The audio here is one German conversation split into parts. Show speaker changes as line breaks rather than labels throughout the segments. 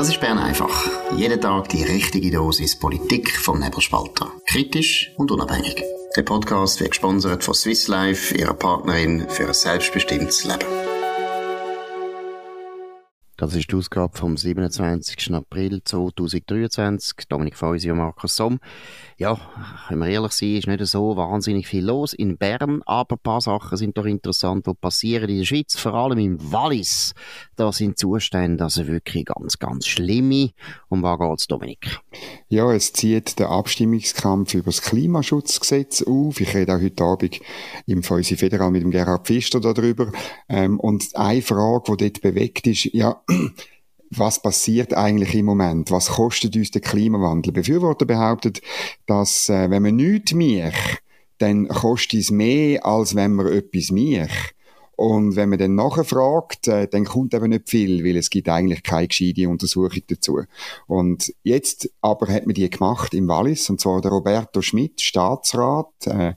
Das ist Bern einfach. Jeden Tag die richtige Dosis Politik vom Nebelspalter. Kritisch und unabhängig. Der Podcast wird gesponsert von Swiss Life, ihrer Partnerin für ein selbstbestimmtes Leben.
Das ist die Ausgabe vom 27. April 2023. Dominik Feusi und Markus Somm. Ja, wenn wir ehrlich sein, ist nicht so wahnsinnig viel los in Bern, aber ein paar Sachen sind doch interessant, die passieren in der Schweiz, vor allem im Wallis. Da sind Zustände also wirklich ganz, ganz schlimme. Um was geht's, Dominik?
Ja, es zieht der Abstimmungskampf über das Klimaschutzgesetz auf. Ich rede auch heute Abend im Feusi Federal mit dem Gerhard Pfister darüber. Ähm, und eine Frage, die dort bewegt ist, ja, was passiert eigentlich im Moment? Was kostet uns der Klimawandel? Befürworter behauptet, dass äh, wenn man nichts mich, dann kostet es mehr, als wenn man etwas mich. Und wenn man dann nachfragt, äh, dann kommt eben nicht viel, weil es gibt eigentlich keine gescheite Untersuchung dazu. Und jetzt aber hat man die gemacht im Wallis, und zwar der Roberto Schmidt, Staatsrat, äh,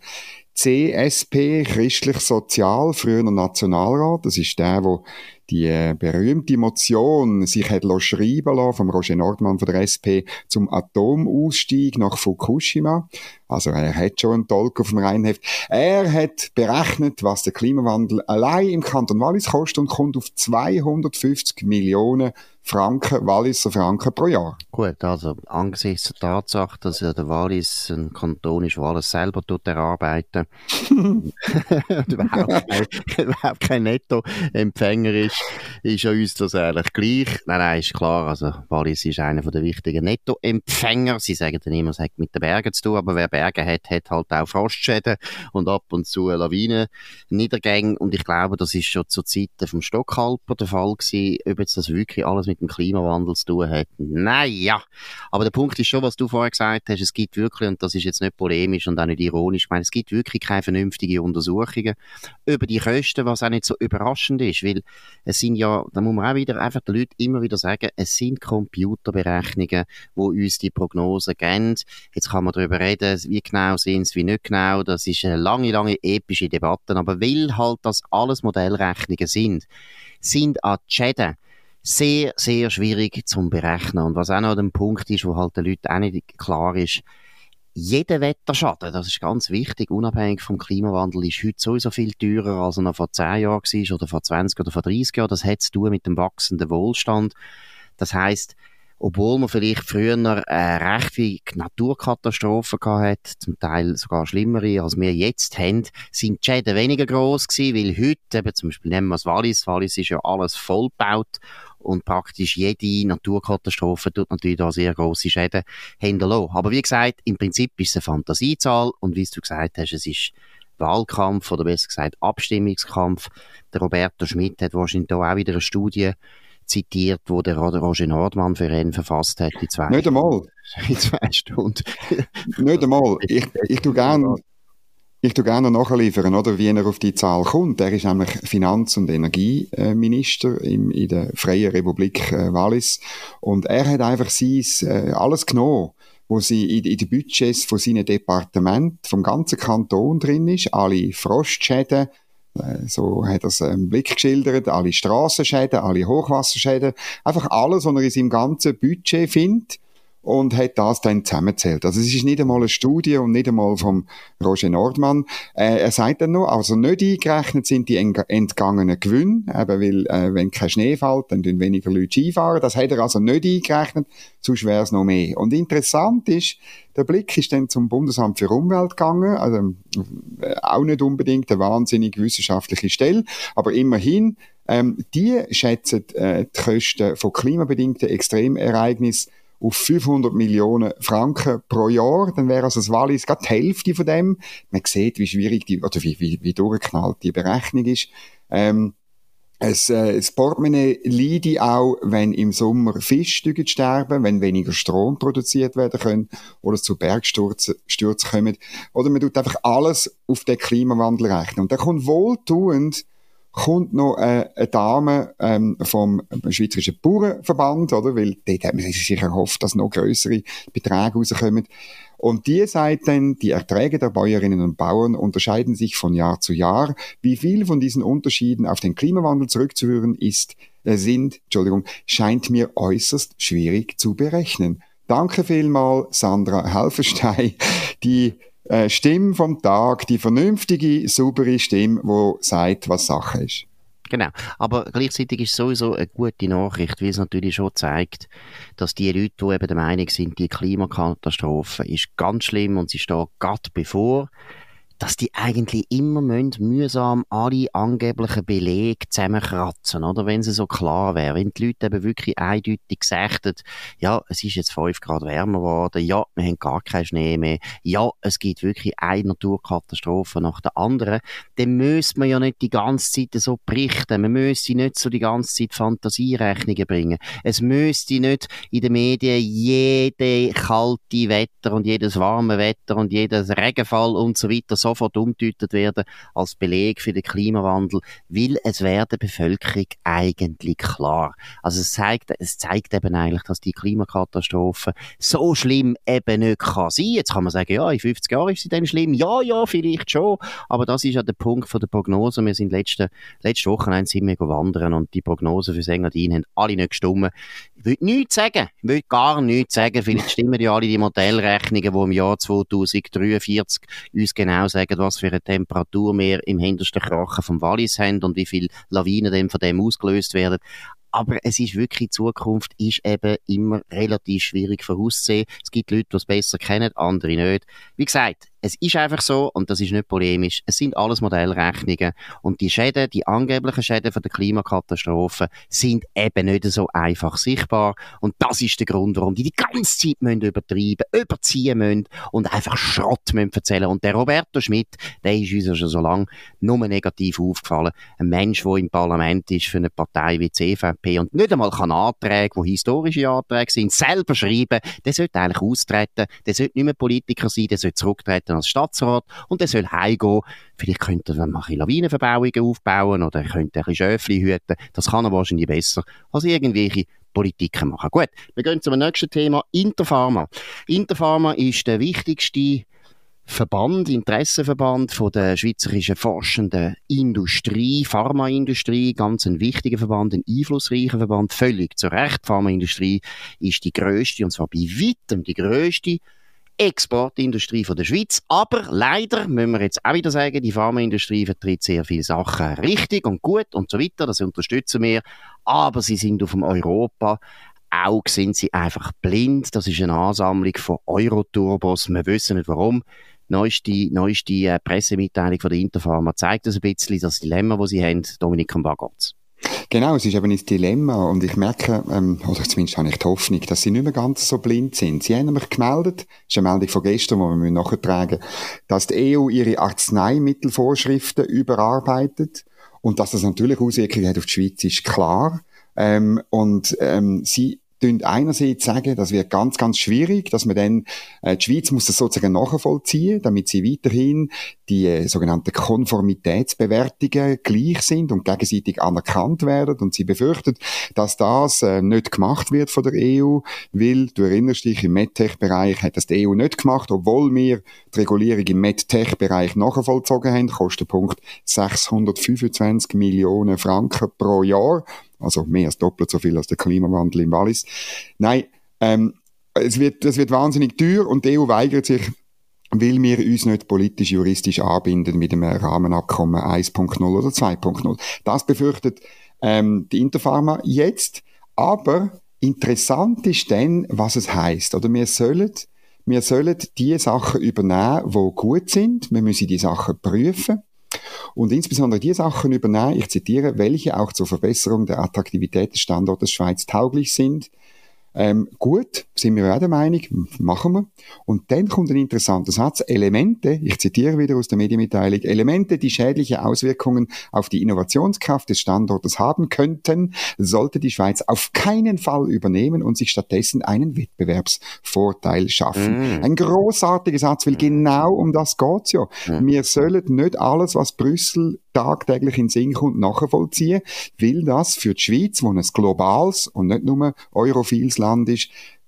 CSP, christlich sozial, früher Nationalrat, das ist der, wo die äh, berühmte Motion sich hat schreiben lassen vom Roger Nordmann von der SP zum Atomausstieg nach Fukushima. Also er hat schon einen Tolk auf dem Rheinheft. Er hat berechnet, was der Klimawandel allein im Kanton Wallis kostet und kommt auf 250 Millionen Franken, Walliser Franken pro Jahr.
Gut, also angesichts der Tatsache, dass ja der Wallis ein Kanton ist, wo alles selber tut erarbeiten und überhaupt kein, überhaupt kein Nettoempfänger ist, ist ja uns das eigentlich gleich. Nein, nein, ist klar, also Wallis ist einer der wichtigen Nettoempfänger. Sie sagen dann immer, es hat mit den Bergen zu tun, aber wer Berge hat, hat halt auch Frostschäden und ab und zu Lawinen, Niedergänge und ich glaube, das ist schon zur Zeit vom Stockhalper der Fall gewesen, ob jetzt das wirklich alles mit mit dem Klimawandel zu tun hat. Naja, aber der Punkt ist schon, was du vorher gesagt hast, es gibt wirklich, und das ist jetzt nicht polemisch und auch nicht ironisch, ich meine, es gibt wirklich keine vernünftigen Untersuchungen über die Kosten, was auch nicht so überraschend ist, weil es sind ja, da muss man auch wieder einfach den Leuten immer wieder sagen, es sind Computerberechnungen, wo uns die Prognosen geben. Jetzt kann man darüber reden, wie genau sind sie, wie nicht genau, das ist eine lange, lange epische Debatte, aber weil halt das alles Modellrechnungen sind, sind an die Schäden sehr, sehr schwierig zum Berechnen. Und was auch noch ein Punkt ist, wo halt den Leuten auch nicht klar ist, jeder Wetterschaden, das ist ganz wichtig, unabhängig vom Klimawandel, ist heute sowieso viel teurer, als er noch vor 10 Jahren war, oder vor 20 oder vor 30 Jahren. Das hat zu tun mit dem wachsenden Wohlstand. Das heißt, obwohl man vielleicht früher äh, recht wie Naturkatastrophen gehabt hat, zum Teil sogar schlimmere, als wir jetzt haben, sind die Schäden weniger groß gewesen, weil heute, eben zum Beispiel nehmen wir das Wallis, Wallis ist ja alles vollgebaut und praktisch jede Naturkatastrophe tut natürlich da sehr grosse Schäden hinterlassen. Aber wie gesagt, im Prinzip ist es eine Fantasiezahl und wie du gesagt hast, es ist Wahlkampf oder besser gesagt Abstimmungskampf. Der Roberto Schmidt hat wahrscheinlich da auch wieder eine Studie zitiert, wo der Roger Nordmann für ihn verfasst hat.
In zwei Nicht einmal.
In zwei Stunden.
Nicht einmal. Ich, ich tue gerne ich tue gerne nachliefern, oder, wie er auf die Zahl kommt. Er ist nämlich Finanz- und Energieminister in, der Freien Republik äh, Wallis. Und er hat einfach sein, äh, alles genommen, wo sie in, den Budgets von seinem Departement, vom ganzen Kanton drin ist. Alle Frostschäden, äh, so hat er es im Blick geschildert, alle Strassenschäden, alle Hochwasserschäden, einfach alles, was er in seinem ganzen Budget findet und hat das dann zusammenzählt. Also es ist nicht einmal eine Studie und nicht einmal vom Roger Nordmann. Äh, er sagt dann noch, also nicht eingerechnet sind die entgangenen Gewinne, eben weil äh, wenn kein Schnee fällt, dann tun weniger Leute Skifahren. Das hat er also nicht eingerechnet, sonst wäre es noch mehr. Und interessant ist, der Blick ist dann zum Bundesamt für Umwelt gegangen, also äh, auch nicht unbedingt eine wahnsinnig wissenschaftliche Stelle, aber immerhin, ähm, die schätzen äh, die Kosten von klimabedingten Extremereignissen auf 500 Millionen Franken pro Jahr, dann wäre also das Wallis gerade die Hälfte von dem. Man sieht, wie schwierig die, oder wie, wie, wie durchgeknallt die Berechnung ist. Ähm, es, äh, das Portemonnaie leidet auch, wenn im Sommer Fische sterben, wenn weniger Strom produziert werden können oder es zu Bergstürzen kommen. Oder man tut einfach alles auf den Klimawandel rechnen. Und da kommt wohltuend kommt noch äh, eine Dame ähm, vom Schweizerischen Bauernverband, oder? Weil dort hat man sich sicher erhofft, dass noch größere Beträge rauskommen. Und die sagt dann, die Erträge der Bäuerinnen und Bauern unterscheiden sich von Jahr zu Jahr. Wie viel von diesen Unterschieden auf den Klimawandel zurückzuführen ist, äh, sind, Entschuldigung, scheint mir äußerst schwierig zu berechnen. Danke vielmals, Sandra Helfenstein, die äh, Stimme vom Tag, die vernünftige, saubere Stimme, wo sagt, was Sache ist.
Genau. Aber gleichzeitig ist es sowieso eine gute Nachricht, weil es natürlich schon zeigt, dass die Leute, die eben der Meinung sind, die Klimakatastrophe ist ganz schlimm und sie steht gerade bevor, dass die eigentlich immer müssen, mühsam alle angeblichen Belege zusammenkratzen, oder? Wenn sie so klar wäre. Wenn die Leute eben wirklich eindeutig gesagt ja, es ist jetzt 5 Grad wärmer geworden, ja, wir haben gar keinen Schnee mehr, ja, es gibt wirklich eine Naturkatastrophe nach der anderen, dann müsste man ja nicht die ganze Zeit so berichten. Man müsste nicht so die ganze Zeit Fantasierechnungen bringen. Es müsste nicht in den Medien jede kalte Wetter und jedes warme Wetter und jedes Regenfall und so weiter so sofort umdeutet werden als Beleg für den Klimawandel, weil es wäre der Bevölkerung eigentlich klar. Also es zeigt, es zeigt eben eigentlich, dass die Klimakatastrophe so schlimm eben nicht kann sein. Jetzt kann man sagen, ja, in 50 Jahren ist sie dann schlimm. Ja, ja, vielleicht schon. Aber das ist ja der Punkt von der Prognose. Wir sind letzte, letzte Woche sind wir wandern und die Prognosen für Engadin haben alle nicht gestimmt. Will nichts sagen. Will gar nichts sagen. Vielleicht stimmen ja alle die Modellrechnungen, die im Jahr 2043 uns genau sagen, was für eine Temperatur wir im hintersten Krachen vom Wallis haben und wie viele Lawinen dann von dem ausgelöst werden. Aber es ist wirklich, Zukunft ist eben immer relativ schwierig vorauszusehen. Es gibt Leute, die es besser kennen, andere nicht. Wie gesagt, es ist einfach so, und das ist nicht polemisch, es sind alles Modellrechnungen und die Schäden, die angeblichen Schäden von der Klimakatastrophe sind eben nicht so einfach sichtbar und das ist der Grund, warum die die ganze Zeit müssen übertreiben, überziehen müssen und einfach Schrott müssen erzählen. Und der Roberto Schmidt, der ist uns ja schon so lange nur negativ aufgefallen. Ein Mensch, der im Parlament ist für eine Partei wie die CVP und nicht einmal kann Anträge, die historische Anträge sind, selber schreiben, der sollte eigentlich austreten, der sollte nicht mehr Politiker sein, der sollte zurücktreten als Stadtrat und er soll heimgehen. Vielleicht könnte er mal Lawinenverbauungen aufbauen oder er könnte ein Schöfli hüten. Das kann er wahrscheinlich besser als irgendwelche Politiken machen. Gut, wir gehen zum nächsten Thema, Interpharma. Interpharma ist der wichtigste Verband, Interessenverband von der schweizerischen forschenden Industrie, Pharmaindustrie, ganz ein wichtiger Verband, ein einflussreicher Verband, völlig zu Recht. Pharmaindustrie ist die größte, und zwar bei weitem die größte Exportindustrie von der Schweiz. Aber leider müssen wir jetzt auch wieder sagen, die Pharmaindustrie vertritt sehr viele Sachen richtig und gut und so weiter. Das unterstützen wir. Aber sie sind auf dem Europa auch sind sie einfach blind. Das ist eine Ansammlung von Euroturbos. Wir wissen nicht warum. Neueste, neueste äh, Pressemitteilung von der Interpharma zeigt das ein bisschen, das Dilemma, das sie haben. Dominik, geht's?
Genau, es ist eben ein Dilemma und ich merke, ähm, oder zumindest habe ich die Hoffnung, dass sie nicht mehr ganz so blind sind. Sie haben nämlich gemeldet, das ist eine Meldung von gestern, die wir nachtragen dass die EU ihre Arzneimittelvorschriften überarbeitet und dass das natürlich Auswirkungen hat auf die Schweiz, ist klar. Ähm, und ähm, sie einerseits sagen, das wird ganz, ganz schwierig, dass man dann, äh, die Schweiz muss das sozusagen nachvollziehen, damit sie weiterhin die äh, sogenannten Konformitätsbewertungen gleich sind und gegenseitig anerkannt werden. Und sie befürchtet, dass das äh, nicht gemacht wird von der EU, weil, du erinnerst dich, im MedTech-Bereich hat das die EU nicht gemacht, obwohl wir die Regulierung im MedTech-Bereich nachvollzogen haben, Kostenpunkt 625 Millionen Franken pro Jahr also mehr als doppelt so viel als der Klimawandel im Wallis. Nein, ähm, es wird, das wird wahnsinnig teuer und die EU weigert sich, weil wir uns nicht politisch-juristisch anbinden mit einem Rahmenabkommen 1.0 oder 2.0. Das befürchtet ähm, die Interpharma jetzt, aber interessant ist dann, was es heißt. Oder wir sollen wir sollen die Sachen übernehmen, wo gut sind. Wir müssen die Sachen prüfen und insbesondere die Sachen übernehmen, ich zitiere, welche auch zur Verbesserung der Attraktivität des Standortes Schweiz tauglich sind, ähm, gut, sind wir auch der Meinung, machen wir. Und dann kommt ein interessanter Satz. Elemente, ich zitiere wieder aus der Medienmitteilung, Elemente, die schädliche Auswirkungen auf die Innovationskraft des Standortes haben könnten, sollte die Schweiz auf keinen Fall übernehmen und sich stattdessen einen Wettbewerbsvorteil schaffen. Mm. Ein großartiger Satz, weil mm. genau um das geht's ja. Mm. Wir sollen nicht alles, was Brüssel tagtäglich in Sinn kommt, nachvollziehen, weil das für die Schweiz, wo ein globales und nicht nur europhiles Land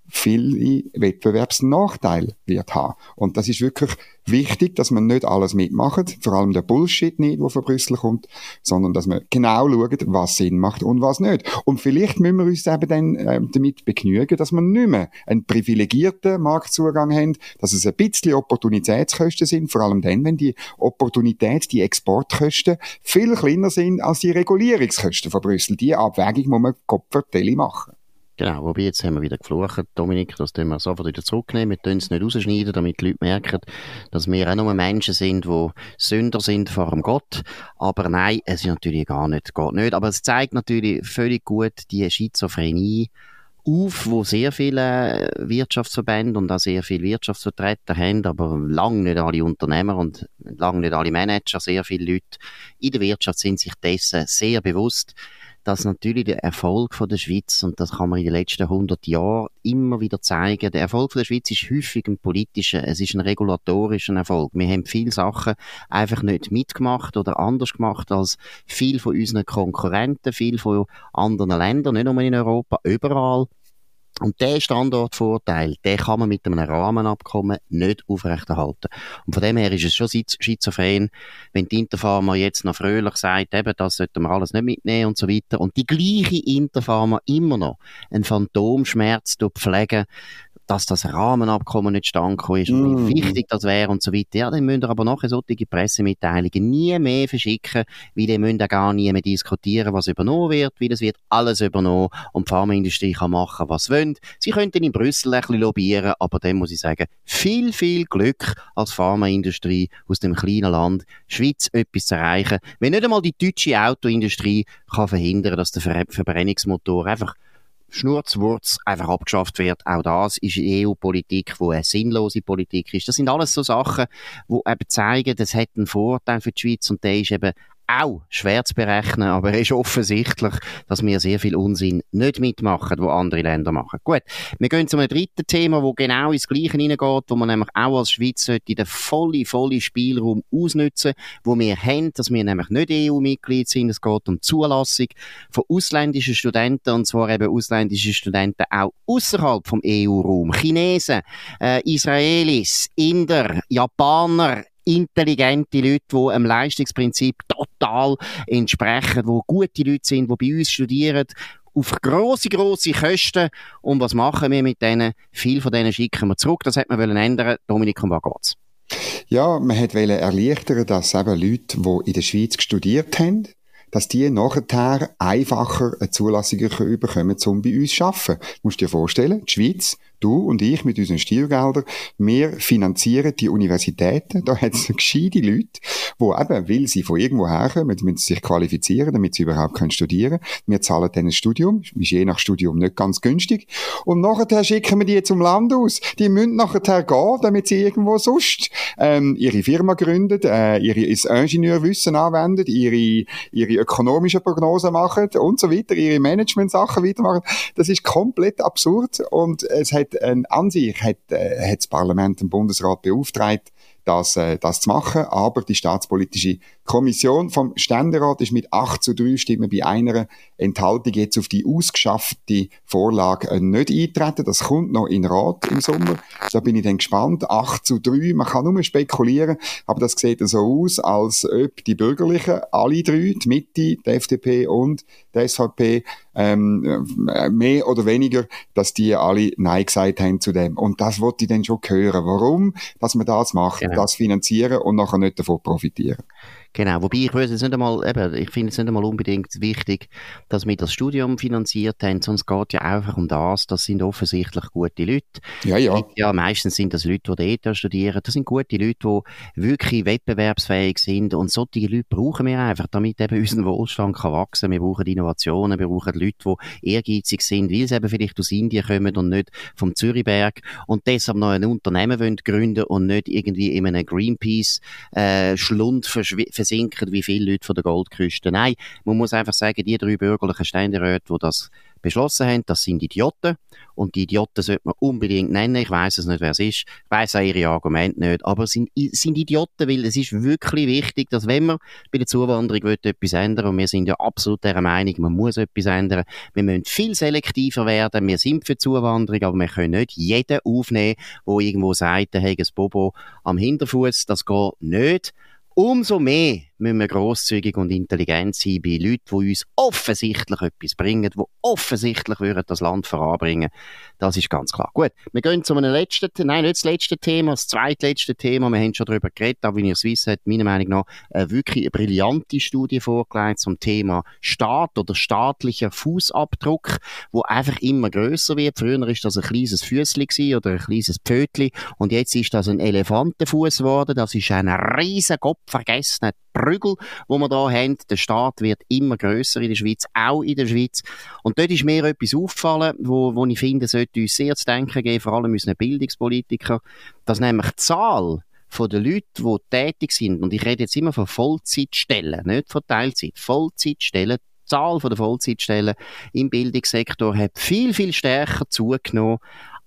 viele Wettbewerbsnachteile wird haben. Und das ist wirklich wichtig, dass man nicht alles mitmacht, vor allem der Bullshit nicht, der von Brüssel kommt, sondern dass man genau schaut, was Sinn macht und was nicht. Und vielleicht müssen wir uns eben dann äh, damit begnügen, dass wir nicht mehr einen privilegierten Marktzugang haben, dass es ein bisschen Opportunitätskosten sind, vor allem dann, wenn die Opportunität, die Exportkosten viel kleiner sind als die Regulierungskosten von Brüssel. Die Abwägung muss man Kopfvertelle machen.
Genau, wobei jetzt haben wir wieder geflucht, Dominik, das tun wir sofort wieder zurücknehmen. Wir tun es nicht rausschneiden, damit die Leute merken, dass wir auch nur Menschen sind, die Sünder sind vor dem Gott. Aber nein, es ist natürlich gar nicht, geht nicht. Aber es zeigt natürlich völlig gut die Schizophrenie auf, wo sehr viele Wirtschaftsverbände und auch sehr viele Wirtschaftsvertreter haben, aber lange nicht alle Unternehmer und lange nicht alle Manager, sehr viele Leute in der Wirtschaft sind sich dessen sehr bewusst dass natürlich der Erfolg von der Schweiz, und das kann man in den letzten 100 Jahren immer wieder zeigen, der Erfolg von der Schweiz ist häufig ein politischer, es ist ein regulatorischer Erfolg. Wir haben viele Sachen einfach nicht mitgemacht oder anders gemacht als viele von unseren Konkurrenten, viele von anderen Ländern, nicht nur in Europa, überall. Und der Standortvorteil, den kann man mit einem Rahmenabkommen nicht aufrechterhalten. Und von dem her ist es schon schizophren, wenn die Interfarmer jetzt noch fröhlich sagt, eben, das sollten wir alles nicht mitnehmen und so weiter. Und die gleiche Interfarmer immer noch einen Phantomschmerz pflegen, dass das Rahmenabkommen nicht stand ist und wie mm. wichtig das wäre und so weiter. Ja, dann müsst ihr aber nachher solche Pressemitteilungen nie mehr verschicken, weil die müssen auch gar nie mehr diskutieren, was übernommen wird, weil es wird alles übernommen und die Pharmaindustrie kann machen, was sie wollen. Sie könnten in Brüssel ein bisschen lobbyieren, aber dann muss ich sagen, viel, viel Glück als Pharmaindustrie aus dem kleinen Land, Schweiz etwas zu erreichen. Wenn nicht einmal die deutsche Autoindustrie kann verhindern, dass der Ver Verbrennungsmotor einfach Schnurzwurz einfach abgeschafft wird. Auch das ist EU-Politik, wo eine sinnlose Politik ist. Das sind alles so Sachen, die eben zeigen, das hat einen Vorteil für die Schweiz und der ist eben auch schwer zu berechnen, aber es ist offensichtlich, dass wir sehr viel Unsinn nicht mitmachen, wo andere Länder machen. Gut, wir gehen zu einem dritten Thema, wo genau ins Gleiche hineingeht, wo man nämlich auch als Schweiz sollte den vollen, vollen Spielraum ausnutzen, wo wir haben, dass wir nämlich nicht EU-Mitglied sind. Es geht um Zulassung von ausländischen Studenten, und zwar eben ausländische Studenten auch außerhalb vom EU-Raum. Chinesen, äh, Israelis, Inder, Japaner, intelligente Leute, die einem Leistungsprinzip total entsprechen, die gute Leute sind, die bei uns studieren, auf große, große Kosten. Und was machen wir mit denen? Viel von denen schicken wir zurück. Das hat man ändern. Dominik, um was geht's?
Ja, man wollte erleichtern, dass eben Leute, die in der Schweiz studiert haben, dass die nachher einfacher eine Zulassung bekommen, um bei uns zu arbeiten. Du musst dir vorstellen, die Schweiz du und ich mit unseren Steuergeldern, wir finanzieren die Universitäten. Da hat es gescheite Leute, die eben, weil sie von irgendwo herkommen, müssen sich qualifizieren, damit sie überhaupt können studieren können. Wir zahlen dann ein Studium, ist je nach Studium nicht ganz günstig. Und nachher schicken wir die zum Land aus. Die müssen nachher gehen, damit sie irgendwo sonst ähm, ihre Firma gründen, äh, ihre Ingenieurwissen anwenden, ihre, ihre ökonomischen Prognosen machen und so weiter, ihre Management-Sachen weitermachen. Das ist komplett absurd und es hat an sich hat, äh, hat das Parlament den Bundesrat beauftragt, das, äh, das zu machen. Aber die staatspolitische Kommission vom Ständerat ist mit 8 zu 3 Stimmen bei einer Enthaltung jetzt auf die ausgeschaffte Vorlage äh, nicht eintreten. Das kommt noch in Rat im Sommer. Da bin ich dann gespannt. 8 zu 3, man kann nur spekulieren, aber das sieht so aus, als ob die Bürgerlichen, alle drei, die Mitte, die FDP und die SVP, ähm, äh, mehr oder weniger, dass die alle Nein gesagt haben zu dem. Und das wollte ich dann schon hören. Warum, dass man das macht, genau. Das finanzieren und nachher nicht davon profitieren.
Genau, wobei ich würde es nicht einmal, eben, ich finde es nicht einmal unbedingt wichtig, dass wir das Studium finanziert haben, es geht ja einfach um das, das sind offensichtlich gute Leute.
Ja, ja.
Ja, meistens sind das Leute, die ETH studieren, das sind gute Leute, die wirklich wettbewerbsfähig sind und solche Leute brauchen wir einfach, damit eben unser Wohlstand kann wachsen. Wir brauchen Innovationen, wir brauchen Leute, die ehrgeizig sind, weil sie eben vielleicht aus Indien kommen und nicht vom Zürichberg und deshalb noch ein Unternehmen wollen gründen und nicht irgendwie in einem Greenpeace äh, Schlund versinken wie viele Leute von der Goldküste. Nein, man muss einfach sagen, die drei bürgerlichen Ständeräte, die das beschlossen haben, das sind Idioten. Und die Idioten sollte man unbedingt nennen. Ich weiß es nicht, wer es ist. Ich weiß auch ihre Argumente nicht. Aber es sind, sind Idioten, weil es ist wirklich wichtig, dass wenn man bei der Zuwanderung will, etwas ändern und wir sind ja absolut der Meinung, man muss etwas ändern. Wir müssen viel selektiver werden. Wir sind für Zuwanderung, aber wir können nicht jeden aufnehmen, der irgendwo sagt, der hat ein Bobo am Hinterfuß. Das geht nicht. Umso mehr müssen wir grosszügig und intelligent sein bei Leuten, die uns offensichtlich etwas bringen, die offensichtlich würden das Land voranbringen. Das ist ganz klar. Gut, wir gehen zu einem letzten, nein, nicht das letzte Thema, das zweitletzte Thema. Wir haben schon darüber geredet, aber wie ihr Swiss hat meiner Meinung nach eine wirklich brillante Studie vorgelegt zum Thema Staat oder staatlicher Fußabdruck, wo einfach immer größer wird. Früher ist das ein kleines Füßli oder ein kleines Pfötli und jetzt ist das ein Elefantenfuß geworden. Das ist ein riesen Kopf vergessen Prügel, wo wir da haben. Der Staat wird immer größer in der Schweiz, auch in der Schweiz. Und dort ist mir etwas aufgefallen, wo, wo ich finde, sollte uns sehr zu denken geben, vor allem unseren Bildungspolitiker, dass nämlich die Zahl von den Leuten, die tätig sind, und ich rede jetzt immer von Vollzeitstellen, nicht von Teilzeit, Vollzeitstellen, die Zahl der Vollzeitstellen im Bildungssektor hat viel, viel stärker zugenommen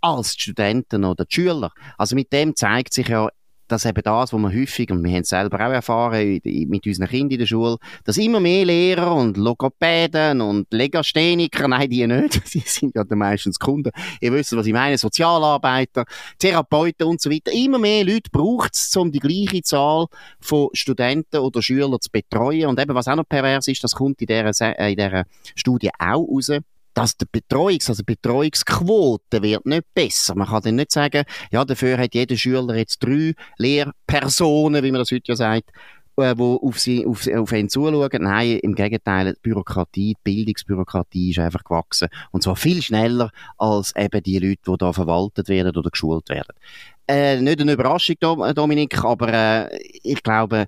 als die Studenten oder die Schüler. Also mit dem zeigt sich ja dass eben das, was wir häufig, und wir haben es selber auch erfahren mit unseren Kindern in der Schule, dass immer mehr Lehrer und Logopäden und Legastheniker, nein, die nicht, sie sind ja meistens Kunden, ihr wisst, was ich meine, Sozialarbeiter, Therapeuten und so weiter, immer mehr Leute braucht es, um die gleiche Zahl von Studenten oder Schülern zu betreuen. Und eben, was auch noch pervers ist, das kommt in dieser, in dieser Studie auch raus, dass die Betreuungs-, also Betreuungsquote wird nicht besser. Man kann dann nicht sagen, ja, dafür hat jeder Schüler jetzt drei Lehrpersonen, wie man das heute ja sagt, äh, auf, auf, auf ihn zuschauen. Nein, im Gegenteil, die Bürokratie, die Bildungsbürokratie ist einfach gewachsen. Und zwar viel schneller als eben die Leute, die da verwaltet werden oder geschult werden. Äh, nicht eine Überraschung, Dominik, aber äh, ich glaube,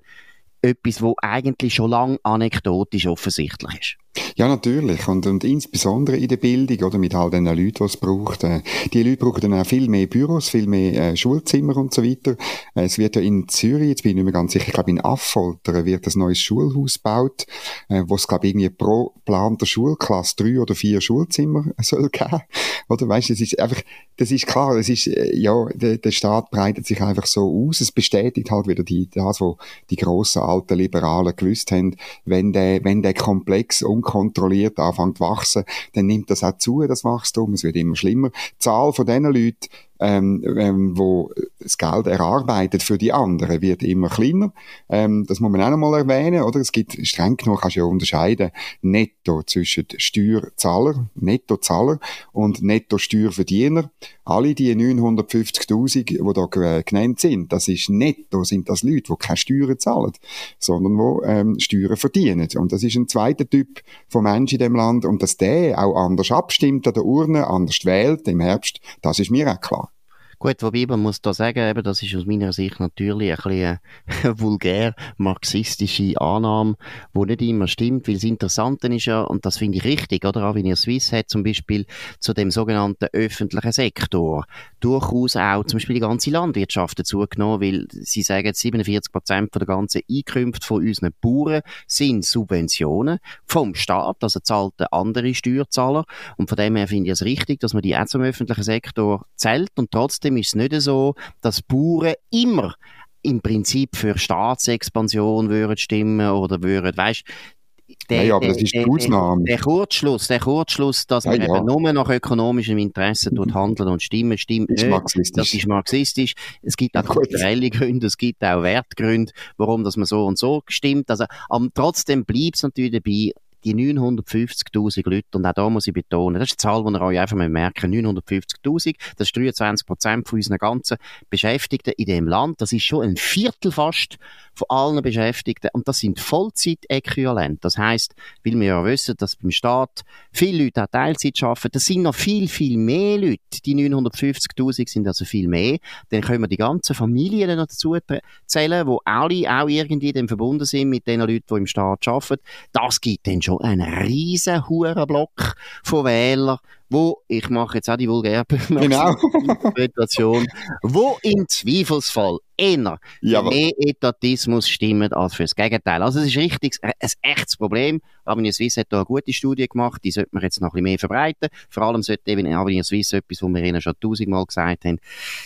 etwas, wo eigentlich schon lange anekdotisch offensichtlich ist.
Ja, natürlich. Und, und insbesondere in der Bildung, oder mit all den Leuten, die es braucht. Äh, die Leute brauchen dann auch viel mehr Büros, viel mehr äh, Schulzimmer und so weiter. Äh, es wird ja in Zürich, jetzt bin ich nicht mehr ganz sicher, ich glaube in Affoltern wird ein neues Schulhaus gebaut, äh, wo es, glaube ich, irgendwie pro planter Schulklasse drei oder vier Schulzimmer soll geben. Oder weißt du, das ist einfach, das ist klar, das ist, äh, ja, der, der Staat breitet sich einfach so aus. Es bestätigt halt wieder die, das, was die grossen alten Liberalen gewusst haben, wenn der, wenn der Komplex unkontrolliert anfängt zu wachsen, dann nimmt das auch zu, das Wachstum. Es wird immer schlimmer. Die Zahl von diesen Leuten, ähm, ähm, wo das Geld erarbeitet für die anderen, wird immer kleiner. Ähm, das muss man auch noch mal erwähnen, oder? Es gibt, streng genug kannst du ja unterscheiden, netto zwischen Steuerzahler, Nettozahler und Netto-Steuerverdiener. Alle die 950.000, die da genannt sind, das ist netto, sind das Leute, die keine Steuern zahlen, sondern die ähm, Steuern verdienen. Und das ist ein zweiter Typ von Menschen in dem Land. Und dass der auch anders abstimmt an der Urne, anders wählt im Herbst, das ist mir auch klar.
Gut, wobei man muss da sagen, eben, das ist aus meiner Sicht natürlich ein bisschen vulgär marxistische Annahme, die nicht immer stimmt, weil das Interessante ist ja, und das finde ich richtig, oder? Auch wenn ihr Swiss hat, zum Beispiel zu dem sogenannten öffentlichen Sektor, durchaus auch zum Beispiel die ganze Landwirtschaft dazugenommen, weil sie sagen, 47 Prozent der ganzen Einkünfte von unseren Bauern sind Subventionen vom Staat, also zahlt der andere Steuerzahler, und von dem her finde ich es richtig, dass man die auch zum öffentlichen Sektor zählt und trotzdem trotzdem ist es nicht so, dass Bauern immer im Prinzip für Staatsexpansion würden stimmen oder würden, weißt,
der, ja, aber das ist die Ausnahme.
Der, der, Kurzschluss, der Kurzschluss, dass ja, man ja. eben nur nach ökonomischem Interesse tut handeln und stimmen, stimmt
ist nicht. Marxistisch.
Das ist marxistisch. Es gibt auch kulturelle Gründe, es gibt auch Wertgründe, warum dass man so und so stimmt. Also, aber trotzdem bleibt es natürlich dabei, die 950.000 Leute, und auch da muss ich betonen, das ist eine Zahl, die ihr euch einfach mal merken, 950.000, das ist 23 Prozent von unseren ganzen Beschäftigten in dem Land, das ist schon ein Viertel fast von allen Beschäftigten, und das sind Vollzeitäquivalente. Das heißt, weil wir ja wissen, dass beim Staat viele Leute auch Teilzeit arbeiten, das sind noch viel, viel mehr Leute, die 950.000 sind also viel mehr, dann können wir die ganzen Familien noch dazu zählen, wo alle auch irgendwie dann verbunden sind mit den Leuten, die im Staat arbeiten. Das gibt dann schon schon ein riesen Hurenblock von Wählern, wo, ich mache jetzt auch die vulgäre
genau.
Situation, wo im Zweifelsfall eher für mehr Etatismus stimmen als fürs Gegenteil. Also es ist richtig ein, ein echtes Problem. Avenir Suisse hat da eine gute Studie gemacht, die sollte man jetzt noch ein bisschen mehr verbreiten. Vor allem sollte eben Avenir Suisse etwas, was wir Ihnen schon tausendmal gesagt haben,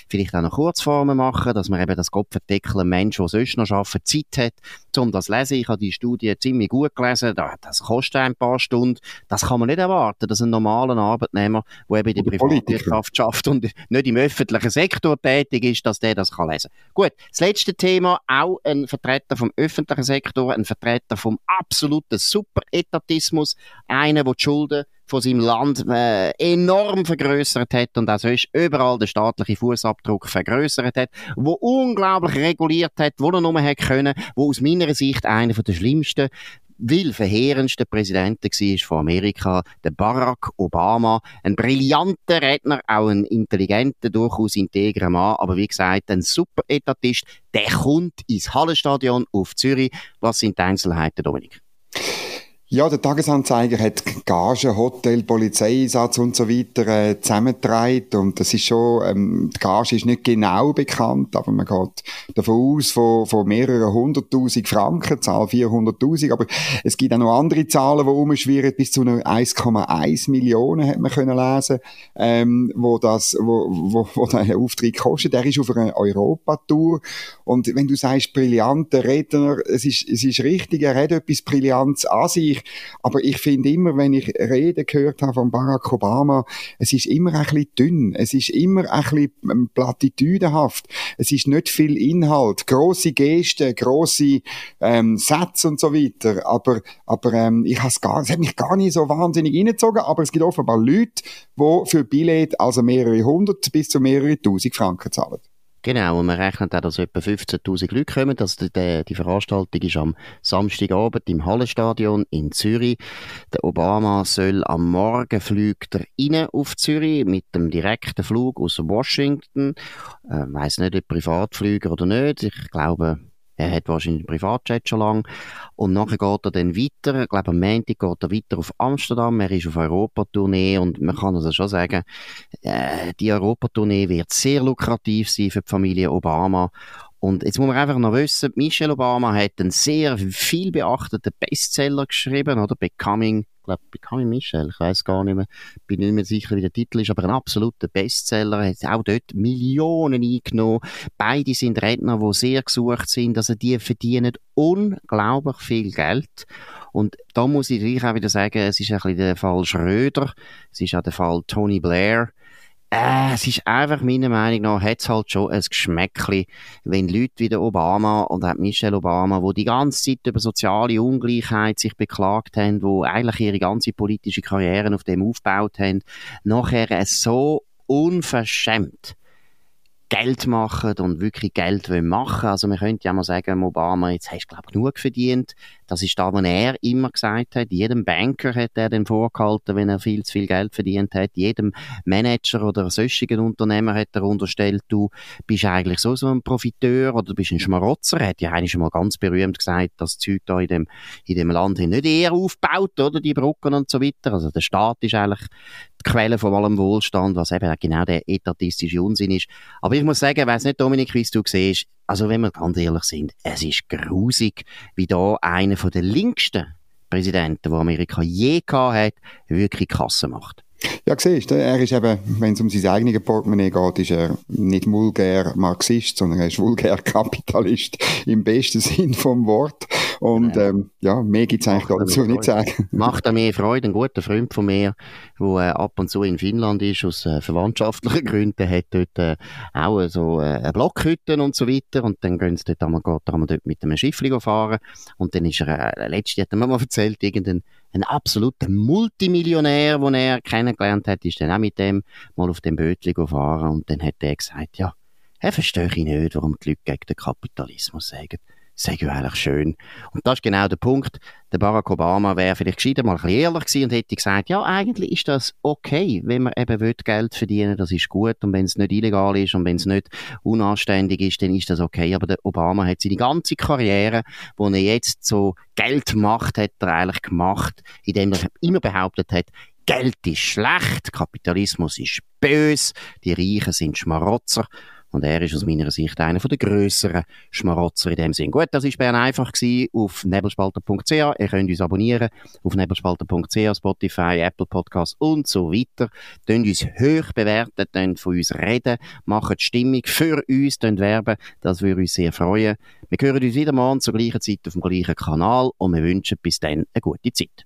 vielleicht auch noch Kurzformen machen, dass man eben das Kopfendeckel ein Mensch, der sonst noch arbeiten, Zeit hat, um das zu lesen. Ich habe die Studie ziemlich gut gelesen, das kostet ein paar Stunden. Das kann man nicht erwarten, dass ein normaler Arbeitnehmer, der eben in der Privatwirtschaft schafft und nicht im öffentlichen Sektor tätig ist, dass der das kann lesen. Gut, das letzte Thema, auch ein Vertreter vom öffentlichen Sektor, ein Vertreter vom absoluten Superetatismus, einer, der die Schulden von seinem Land äh, enorm vergrößert hat und auch sonst überall den staatlichen Fußabdruck vergrößert hat, wo unglaublich reguliert hat, wo er nur hat können, wo aus meiner Sicht einer der schlimmsten weil verheerendste Präsidenten war von Amerika, der Barack Obama. Ein brillanter Redner, auch ein intelligenter, durchaus integrer Mann, aber wie gesagt, ein super Etatist. Der kommt ins Hallenstadion auf Zürich. Was sind die Einzelheiten, Dominik?
Ja, der Tagesanzeiger hat Gage, Hotel, Polizeieinsatz und so weiter äh, zusammengetragen und das ist schon, ähm, die Gage ist nicht genau bekannt, aber man geht davon aus von, von mehreren hunderttausend Franken, Zahl 400.000, aber es gibt auch noch andere Zahlen, die umschwirren, bis zu 1,1 Millionen hat man können lesen, ähm, wo das, wo, wo, wo der Auftritt kostet. Der ist auf einer Europatour und wenn du sagst, brillanter Redner, es ist, es ist richtig, er hat etwas Brillantes an sich, ich. Aber ich finde immer, wenn ich Reden gehört habe von Barack Obama, es ist immer ein bisschen dünn. Es ist immer ein bisschen ähm, platitüdenhaft. Es ist nicht viel Inhalt. Grosse Gesten, grosse ähm, Sätze und so weiter. Aber, aber ähm, ich has gar, es hat mich gar nicht so wahnsinnig reingezogen. Aber es gibt offenbar Leute, die für Billett also mehrere hundert bis zu mehrere tausend Franken zahlen.
Genau, und man rechnet auch, dass etwa 15.000 Leute kommen. Also die, die Veranstaltung ist am Samstagabend im Hallenstadion in Zürich. Der Obama soll am Morgen fliegt er rein auf Zürich mit dem direkten Flug aus Washington. Äh, weiß nicht, ob Privatflüger oder nicht. Ich glaube, er hat wahrscheinlich einen Privatjet schon lang. Und nachher geht er dann weiter. Ich glaube, am Montag geht er weiter auf Amsterdam. Er ist auf Europatournee und man kann also schon sagen, äh, die Europatournee wird sehr lukrativ sein für die Familie Obama. Und jetzt muss man einfach noch wissen, Michelle Obama hat einen sehr viel beachteten Bestseller geschrieben, oder? Becoming glaube, Becoming Michelle, ich weiß gar nicht mehr, bin nicht mehr sicher, wie der Titel ist, aber ein absoluter Bestseller, hat auch dort Millionen eingenommen. Beide sind Redner, die sehr gesucht sind, also die verdienen unglaublich viel Geld. Und da muss ich gleich auch wieder sagen, es ist ein bisschen der Fall Schröder, es ist auch der Fall Tony Blair, äh, es ist einfach meiner Meinung nach, hat es halt schon ein Geschmäckchen, wenn Leute wie der Obama und auch Michelle Obama, wo die ganze Zeit über soziale Ungleichheit sich beklagt haben, wo eigentlich ihre ganze politische Karriere auf dem aufgebaut haben, nachher so unverschämt Geld machen und wirklich Geld wollen machen. Also man könnte ja mal sagen, Obama, jetzt hast du glaube genug verdient. Das ist das, was er immer gesagt hat. Jedem Banker hat er den vorgehalten, wenn er viel zu viel Geld verdient hat. Jedem Manager oder sonstigen Unternehmer hat er unterstellt, du bist eigentlich so, so ein Profiteur oder du bist ein Schmarotzer. Er hat ja eigentlich schon mal ganz berühmt gesagt, das Zeug da in dem, in dem Land nicht eher aufgebaut, oder? Die Brücken und so weiter. Also der Staat ist eigentlich die Quelle von allem Wohlstand, was eben genau der etatistische Unsinn ist. Aber ich muss sagen, ich weiss nicht, Dominik, wie du siehst, also wenn wir ganz ehrlich sind, es ist grusig, wie da einer von den linksten Präsidenten, die Amerika je gehabt hat, wirklich Kasse macht.
Ja, siehst du, er ist eben, wenn es um sein eigenes Portemonnaie geht, ist er nicht vulgär Marxist, sondern er ist vulgär Kapitalist im besten Sinn vom Wort. Und ja, ähm, ja mehr gibt es eigentlich dazu nicht zu sagen.
Macht er mir Freude. Ein guter Freund von mir, der äh, ab und zu in Finnland ist, aus äh, verwandtschaftlichen Gründen, hat dort äh, auch so äh, Blockhütten und so weiter. Und dann gehen sie dort einmal, einmal dort mit einem Schiff fahren. Und dann ist er, äh, letztes hat er mir mal erzählt, irgendein ein absoluter Multimillionär, den er kennengelernt hat, ist dann auch mit dem mal auf dem Bötli gefahren und dann hat er gesagt, ja, er verstehe ich nicht, warum die Leute gegen den Kapitalismus sagen sei ja eigentlich schön. Und das ist genau der Punkt. Der Barack Obama wäre vielleicht gescheiter mal ein bisschen ehrlich gewesen und hätte gesagt, ja, eigentlich ist das okay, wenn man eben will, Geld verdienen, das ist gut. Und wenn es nicht illegal ist und wenn es nicht unanständig ist, dann ist das okay. Aber der Obama hat seine ganze Karriere, wo er jetzt so Geld macht, hat er eigentlich gemacht, indem er immer behauptet hat, Geld ist schlecht, Kapitalismus ist bös, die Reichen sind Schmarotzer Und er ist aus meiner Sicht einer der grösseren Schmarotzer in dem Sinn. Gut, das war Bern einfach gewesen, auf nebelspalter.ch. Ihr könnt uns abonnieren auf nebelspalter.ch, Spotify, Apple Podcasts und so weiter. Könnt uns hoch bewerten, könnt von uns reden, machen Stimmung für uns, könnt werben. Das würde uns sehr freuen. Wir hören uns wieder morgen zur gleichen Zeit auf dem gleichen Kanal und wir wünschen bis dann eine gute Zeit.